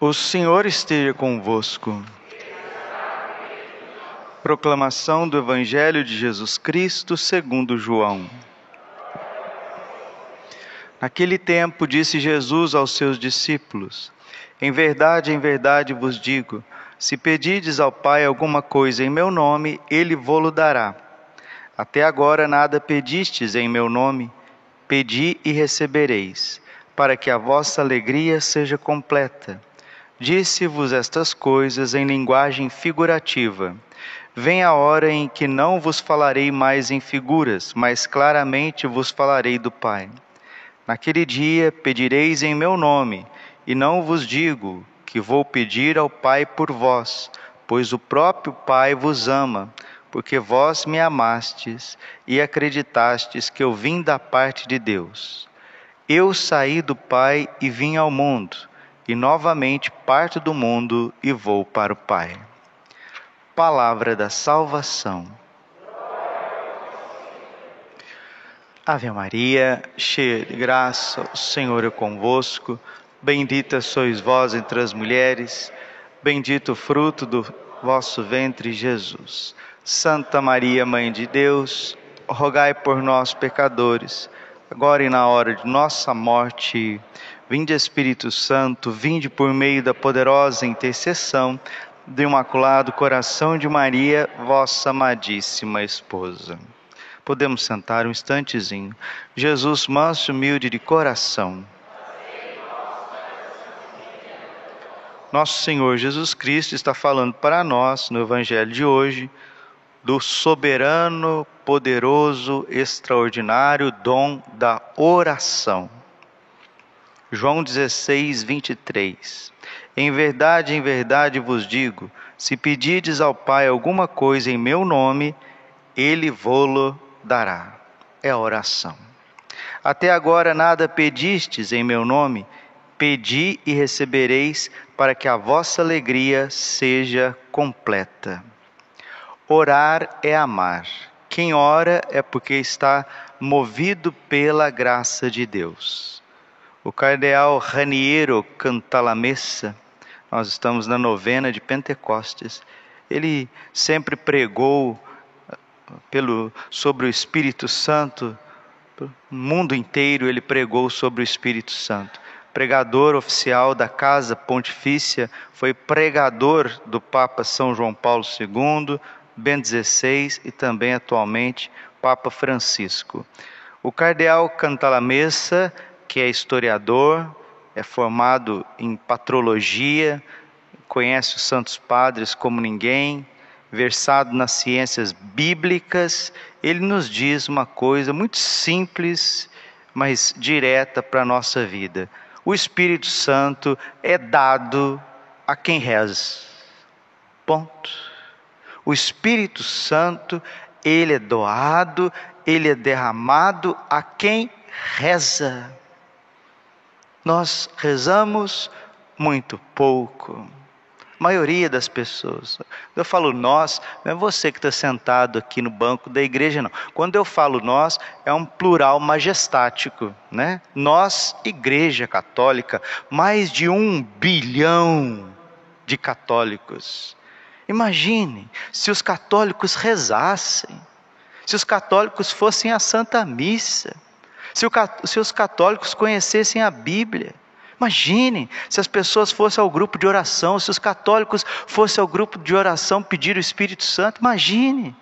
O Senhor esteja convosco. Proclamação do Evangelho de Jesus Cristo segundo João. Naquele tempo disse Jesus aos seus discípulos: Em verdade, em verdade vos digo, se pedides ao Pai alguma coisa em meu nome, ele vô-lo dará. Até agora nada pedistes em meu nome, pedi e recebereis, para que a vossa alegria seja completa. Disse-vos estas coisas em linguagem figurativa. Vem a hora em que não vos falarei mais em figuras, mas claramente vos falarei do Pai. Naquele dia pedireis em meu nome, e não vos digo que vou pedir ao Pai por vós, pois o próprio Pai vos ama, porque vós me amastes e acreditastes que eu vim da parte de Deus. Eu saí do Pai e vim ao mundo e novamente parto do mundo e vou para o Pai. Palavra da salvação. Ave Maria, cheia de graça, o Senhor é convosco. Bendita sois vós entre as mulheres, bendito o fruto do vosso ventre, Jesus. Santa Maria, Mãe de Deus, rogai por nós, pecadores, agora e na hora de nossa morte. Vinde Espírito Santo, vinde por meio da poderosa intercessão do Imaculado Coração de Maria, vossa amadíssima esposa. Podemos sentar um instantezinho. Jesus, manso e humilde de coração. Nosso Senhor Jesus Cristo está falando para nós no Evangelho de hoje do soberano, poderoso, extraordinário dom da oração. João 16, 23. Em verdade, em verdade vos digo: se pedirdes ao Pai alguma coisa em meu nome, ele vô-lo dará. É a oração. Até agora nada pedistes em meu nome, pedi e recebereis, para que a vossa alegria seja completa. Orar é amar. Quem ora é porque está movido pela graça de Deus. O cardeal Raniero Cantalamessa, nós estamos na novena de Pentecostes, ele sempre pregou uh, pelo, sobre o Espírito Santo, no mundo inteiro ele pregou sobre o Espírito Santo. Pregador oficial da Casa Pontifícia, foi pregador do Papa São João Paulo II, Bento XVI e também atualmente Papa Francisco. O cardeal Cantalamessa que é historiador, é formado em patrologia, conhece os santos padres como ninguém, versado nas ciências bíblicas, ele nos diz uma coisa muito simples, mas direta para a nossa vida. O Espírito Santo é dado a quem reza. Ponto. O Espírito Santo, ele é doado, ele é derramado a quem reza. Nós rezamos muito pouco. A maioria das pessoas. Eu falo nós, não é você que está sentado aqui no banco da igreja, não. Quando eu falo nós, é um plural majestático, né? Nós, Igreja Católica, mais de um bilhão de católicos. Imagine se os católicos rezassem, se os católicos fossem à Santa Missa se, o, se os católicos conhecessem a Bíblia. Imagine se as pessoas fossem ao grupo de oração, se os católicos fossem ao grupo de oração pedir o Espírito Santo. Imagine.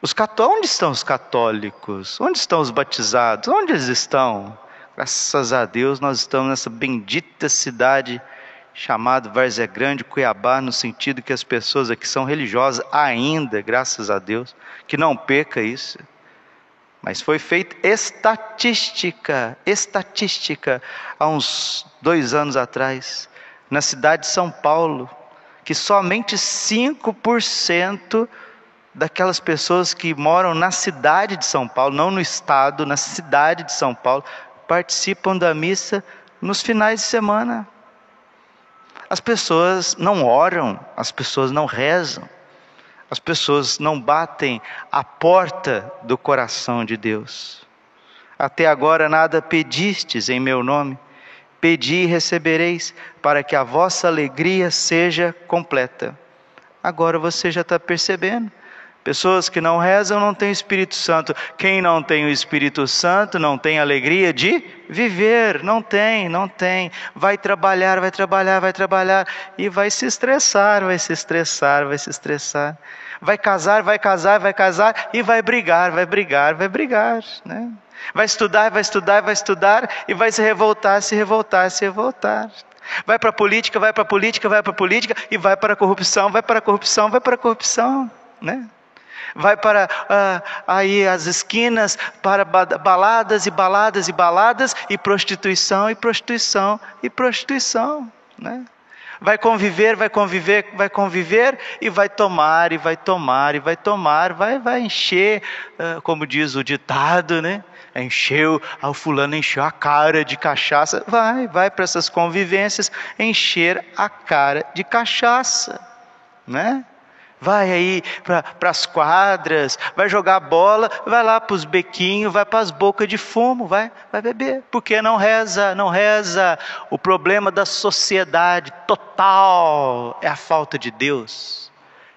Os católicos, onde estão os católicos? Onde estão os batizados? Onde eles estão? Graças a Deus nós estamos nessa bendita cidade chamada Várzea Grande, Cuiabá, no sentido que as pessoas aqui são religiosas ainda, graças a Deus, que não peca isso. Mas foi feita estatística, estatística, há uns dois anos atrás, na cidade de São Paulo, que somente 5% daquelas pessoas que moram na cidade de São Paulo, não no estado, na cidade de São Paulo, participam da missa nos finais de semana. As pessoas não oram, as pessoas não rezam. As pessoas não batem a porta do coração de Deus. Até agora nada pedistes em meu nome, Pedi e recebereis, para que a vossa alegria seja completa. Agora você já está percebendo. Pessoas que não rezam não têm Espírito Santo. Quem não tem o Espírito Santo não tem alegria de viver. Não tem, não tem. Vai trabalhar, vai trabalhar, vai trabalhar e vai se estressar, vai se estressar, vai se estressar. Vai casar, vai casar, vai casar e vai brigar, vai brigar, vai brigar, né? Vai estudar, vai estudar, vai estudar e vai se revoltar, se revoltar, se revoltar. Vai para a política, vai para a política, vai para a política e vai para a corrupção, vai para a corrupção, vai para a corrupção, né? Vai para ah, aí as esquinas, para baladas e baladas e baladas, e prostituição e prostituição e prostituição, né? Vai conviver, vai conviver, vai conviver e vai tomar e vai tomar e vai tomar, vai vai encher, ah, como diz o ditado, né? Encheu, ah, o fulano encheu a cara de cachaça, vai, vai para essas convivências encher a cara de cachaça, né? Vai aí para as quadras, vai jogar bola, vai lá para os bequinhos, vai para as bocas de fumo, vai, vai beber. Porque não reza, não reza. O problema da sociedade total é a falta de Deus,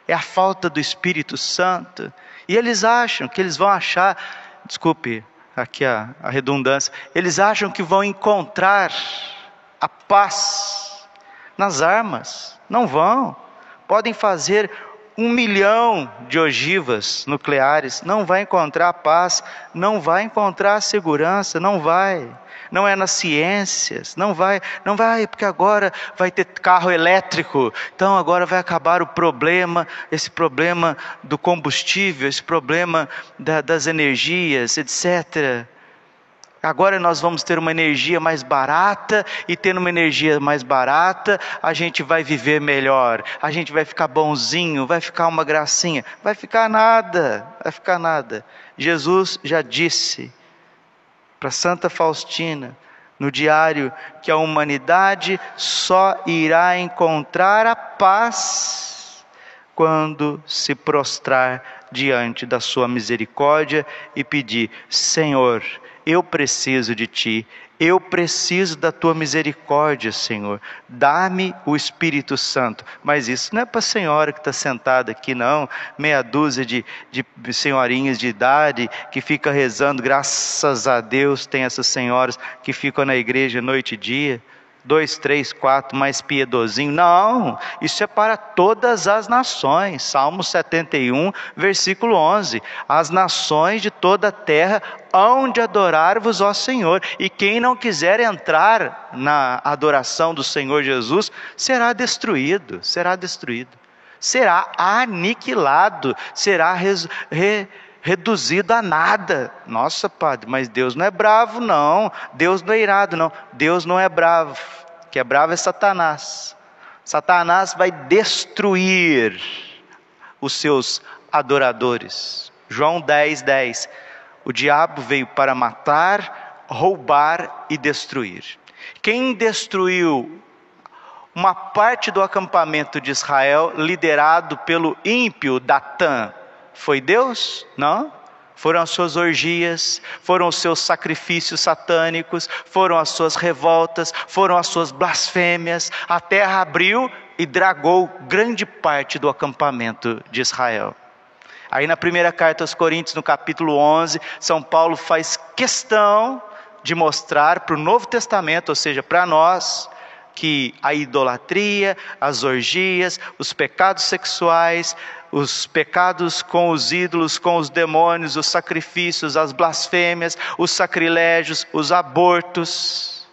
é a falta do Espírito Santo. E eles acham que eles vão achar, desculpe aqui a, a redundância, eles acham que vão encontrar a paz nas armas. Não vão. Podem fazer um milhão de ogivas nucleares, não vai encontrar paz, não vai encontrar segurança, não vai. Não é nas ciências, não vai, não vai, porque agora vai ter carro elétrico, então agora vai acabar o problema, esse problema do combustível, esse problema da, das energias, etc. Agora nós vamos ter uma energia mais barata, e tendo uma energia mais barata, a gente vai viver melhor, a gente vai ficar bonzinho, vai ficar uma gracinha. Vai ficar nada, vai ficar nada. Jesus já disse para Santa Faustina, no diário, que a humanidade só irá encontrar a paz quando se prostrar diante da Sua misericórdia e pedir: Senhor, eu preciso de ti, eu preciso da tua misericórdia, Senhor. Dá-me o Espírito Santo. Mas isso não é para a senhora que está sentada aqui, não. Meia dúzia de, de senhorinhas de idade que fica rezando. Graças a Deus tem essas senhoras que ficam na igreja noite e dia dois, três, quatro, mais piedosinho. Não, isso é para todas as nações. Salmo 71, versículo 11. As nações de toda a terra hão de adorar-vos, ó Senhor. E quem não quiser entrar na adoração do Senhor Jesus, será destruído, será destruído. Será aniquilado, será res, re, reduzido a nada. Nossa, padre, mas Deus não é bravo, não. Deus não é irado, não. Deus não é bravo. Que é bravo é Satanás. Satanás vai destruir os seus adoradores. João 10, 10. O diabo veio para matar, roubar e destruir. Quem destruiu uma parte do acampamento de Israel, liderado pelo ímpio Datã, foi Deus? Não. Foram as suas orgias, foram os seus sacrifícios satânicos, foram as suas revoltas, foram as suas blasfêmias. A terra abriu e dragou grande parte do acampamento de Israel. Aí na primeira carta aos Coríntios, no capítulo 11, São Paulo faz questão de mostrar para o Novo Testamento, ou seja, para nós, que a idolatria, as orgias, os pecados sexuais, os pecados com os ídolos, com os demônios, os sacrifícios, as blasfêmias, os sacrilégios, os abortos,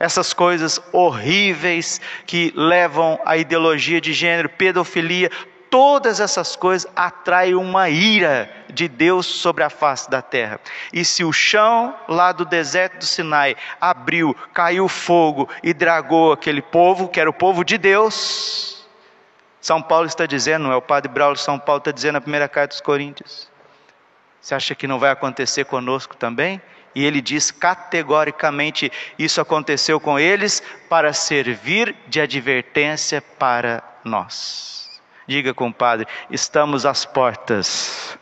essas coisas horríveis que levam à ideologia de gênero, pedofilia, todas essas coisas atraem uma ira de Deus sobre a face da terra. E se o chão lá do deserto do Sinai abriu, caiu fogo e dragou aquele povo, que era o povo de Deus, são Paulo está dizendo, é o padre Braulio São Paulo está dizendo na primeira carta dos Coríntios. Você acha que não vai acontecer conosco também? E ele diz categoricamente: isso aconteceu com eles para servir de advertência para nós. Diga, compadre, estamos às portas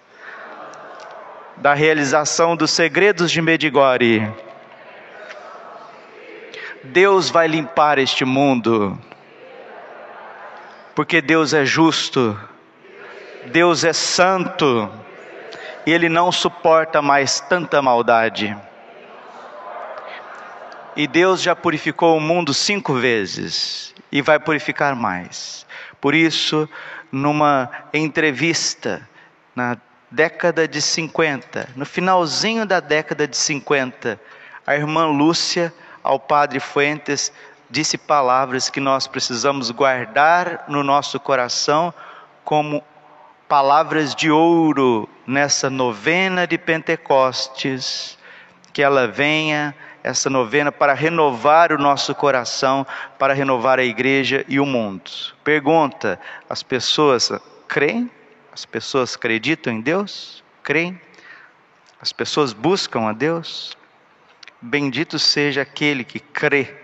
da realização dos segredos de Medigore. Deus vai limpar este mundo, porque Deus é justo, Deus é santo, e Ele não suporta mais tanta maldade. E Deus já purificou o mundo cinco vezes e vai purificar mais. Por isso, numa entrevista na década de 50, no finalzinho da década de 50, a irmã Lúcia ao padre Fuentes disse palavras que nós precisamos guardar no nosso coração como palavras de ouro nessa novena de Pentecostes, que ela venha essa novena para renovar o nosso coração, para renovar a igreja e o mundo. Pergunta: as pessoas creem? As pessoas acreditam em Deus? Creem? As pessoas buscam a Deus? Bendito seja aquele que crê,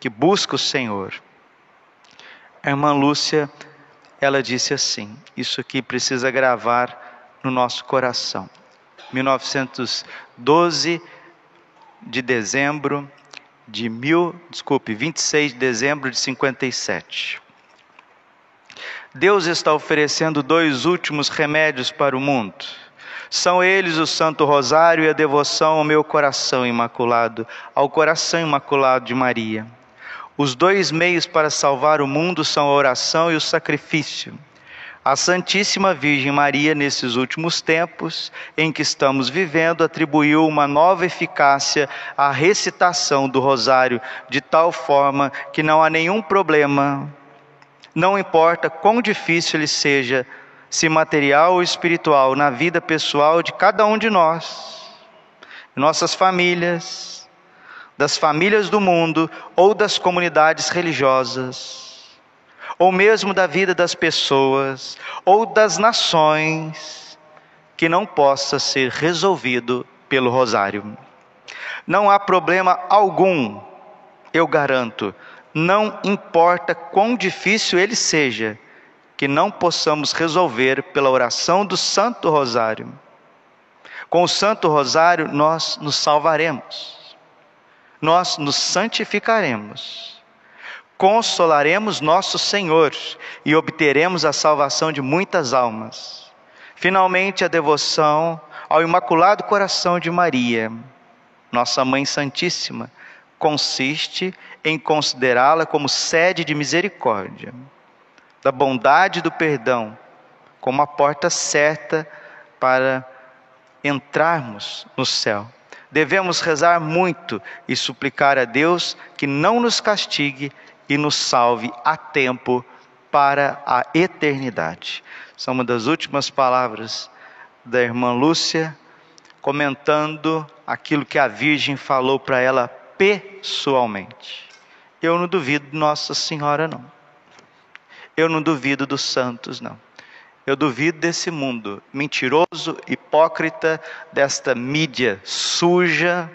que busca o Senhor. A irmã Lúcia, ela disse assim: Isso aqui precisa gravar no nosso coração. 1912 de dezembro de mil, desculpe, 26 de dezembro de 57. Deus está oferecendo dois últimos remédios para o mundo. São eles o Santo Rosário e a devoção ao meu coração imaculado, ao coração imaculado de Maria. Os dois meios para salvar o mundo são a oração e o sacrifício. A Santíssima Virgem Maria, nesses últimos tempos em que estamos vivendo, atribuiu uma nova eficácia à recitação do Rosário, de tal forma que não há nenhum problema, não importa quão difícil ele seja, se material ou espiritual, na vida pessoal de cada um de nós, nossas famílias, das famílias do mundo ou das comunidades religiosas ou mesmo da vida das pessoas, ou das nações, que não possa ser resolvido pelo rosário. Não há problema algum, eu garanto, não importa quão difícil ele seja, que não possamos resolver pela oração do Santo Rosário. Com o Santo Rosário, nós nos salvaremos, nós nos santificaremos consolaremos nosso Senhor e obteremos a salvação de muitas almas. Finalmente, a devoção ao Imaculado Coração de Maria, nossa Mãe Santíssima, consiste em considerá-la como sede de misericórdia, da bondade e do perdão, como a porta certa para entrarmos no céu. Devemos rezar muito e suplicar a Deus que não nos castigue e nos salve a tempo para a eternidade. São uma das últimas palavras da irmã Lúcia, comentando aquilo que a Virgem falou para ela pessoalmente. Eu não duvido de Nossa Senhora, não. Eu não duvido dos santos, não. Eu duvido desse mundo mentiroso, hipócrita, desta mídia suja,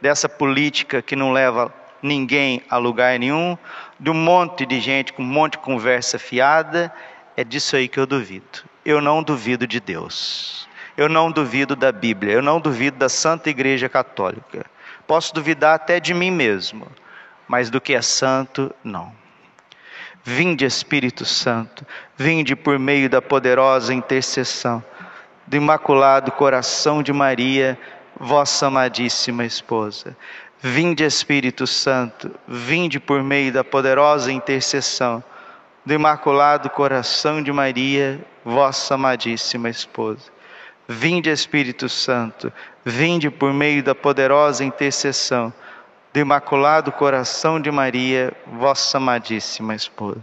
dessa política que não leva ninguém a lugar nenhum, de um monte de gente com um monte de conversa fiada, é disso aí que eu duvido. Eu não duvido de Deus. Eu não duvido da Bíblia. Eu não duvido da Santa Igreja Católica. Posso duvidar até de mim mesmo, mas do que é santo, não. Vinde, Espírito Santo, vinde por meio da poderosa intercessão do Imaculado Coração de Maria, vossa amadíssima esposa. Vinde Espírito Santo, vinde por meio da poderosa intercessão do Imaculado Coração de Maria, vossa amadíssima esposa. Vinde Espírito Santo, vinde por meio da poderosa intercessão do Imaculado Coração de Maria, vossa amadíssima esposa.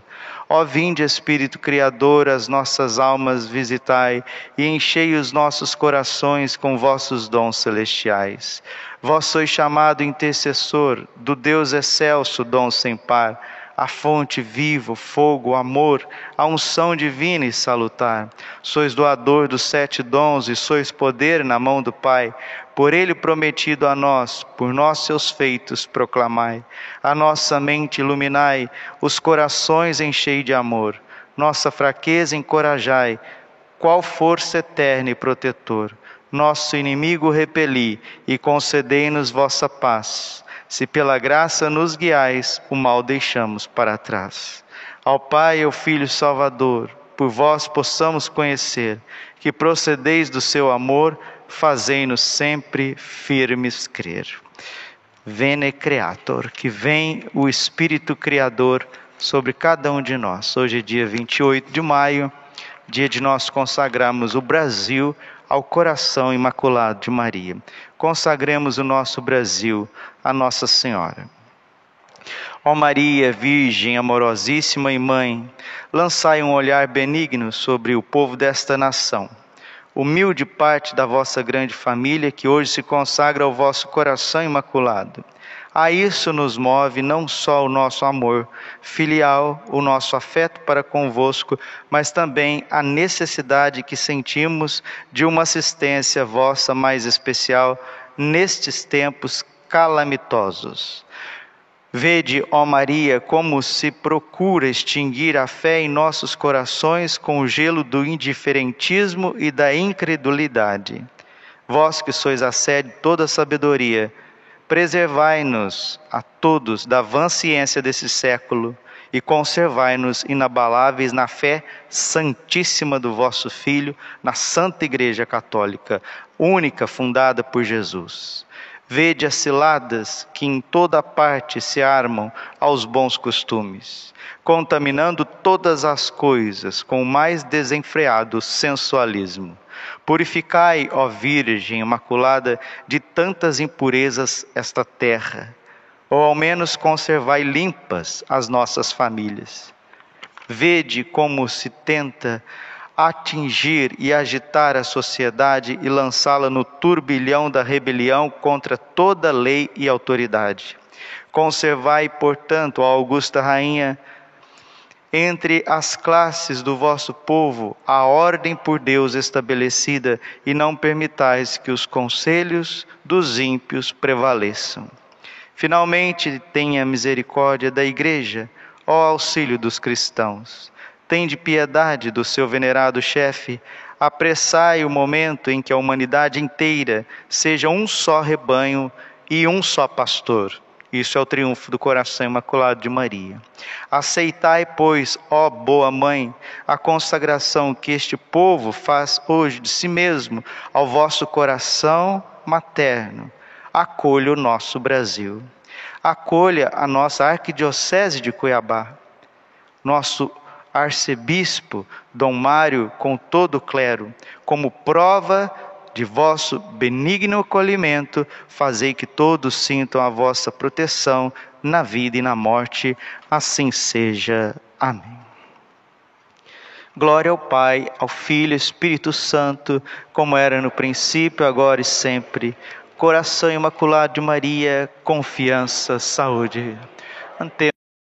Ó vinde, Espírito Criador, as nossas almas visitai e enchei os nossos corações com vossos dons celestiais. Vós sois chamado intercessor do Deus excelso, dom sem par, a fonte viva, fogo, amor, a unção divina e salutar. Sois doador dos sete dons e sois poder na mão do Pai por ele prometido a nós, por nós seus feitos proclamai. A nossa mente iluminai, os corações enchei de amor, nossa fraqueza encorajai, qual força eterna e protetor. Nosso inimigo repeli e concedei-nos vossa paz. Se pela graça nos guiais, o mal deixamos para trás. Ao Pai, ao Filho Salvador, por vós possamos conhecer que procedeis do seu amor, fazei-nos sempre firmes crer. Vene Creator, que vem o Espírito Criador sobre cada um de nós. Hoje é dia 28 de maio, dia de nós consagrarmos o Brasil ao coração imaculado de Maria. Consagremos o nosso Brasil a Nossa Senhora. Ó Maria, Virgem amorosíssima e Mãe, lançai um olhar benigno sobre o povo desta nação. Humilde parte da vossa grande família que hoje se consagra ao vosso coração imaculado. A isso nos move não só o nosso amor filial, o nosso afeto para convosco, mas também a necessidade que sentimos de uma assistência vossa mais especial nestes tempos calamitosos. Vede, ó Maria, como se procura extinguir a fé em nossos corações com o gelo do indiferentismo e da incredulidade. Vós que sois a sede de toda a sabedoria, preservai-nos a todos da vã ciência desse século e conservai-nos inabaláveis na fé santíssima do vosso Filho, na Santa Igreja Católica, única fundada por Jesus. Vede as ciladas que em toda parte se armam aos bons costumes, contaminando todas as coisas com o mais desenfreado sensualismo Purificai, ó Virgem Imaculada, de tantas impurezas esta terra, ou ao menos conservai limpas as nossas famílias. Vede como se tenta atingir e agitar a sociedade e lançá-la no turbilhão da rebelião contra toda lei e autoridade. Conservai, portanto, ó Augusta Rainha, entre as classes do vosso povo a ordem por Deus estabelecida e não permitais que os conselhos dos ímpios prevaleçam. Finalmente, tenha misericórdia da Igreja, ó auxílio dos cristãos. Tende piedade do seu venerado chefe, apressai o momento em que a humanidade inteira seja um só rebanho e um só pastor isso é o triunfo do coração imaculado de Maria. Aceitai, pois, ó boa mãe, a consagração que este povo faz hoje de si mesmo ao vosso coração materno. Acolha o nosso Brasil. Acolha a nossa arquidiocese de Cuiabá. Nosso arcebispo Dom Mário com todo o clero, como prova de vosso benigno acolhimento, fazei que todos sintam a vossa proteção na vida e na morte. Assim seja. Amém. Glória ao Pai, ao Filho e Espírito Santo, como era no princípio, agora e sempre. Coração imaculado de Maria, confiança, saúde. Ante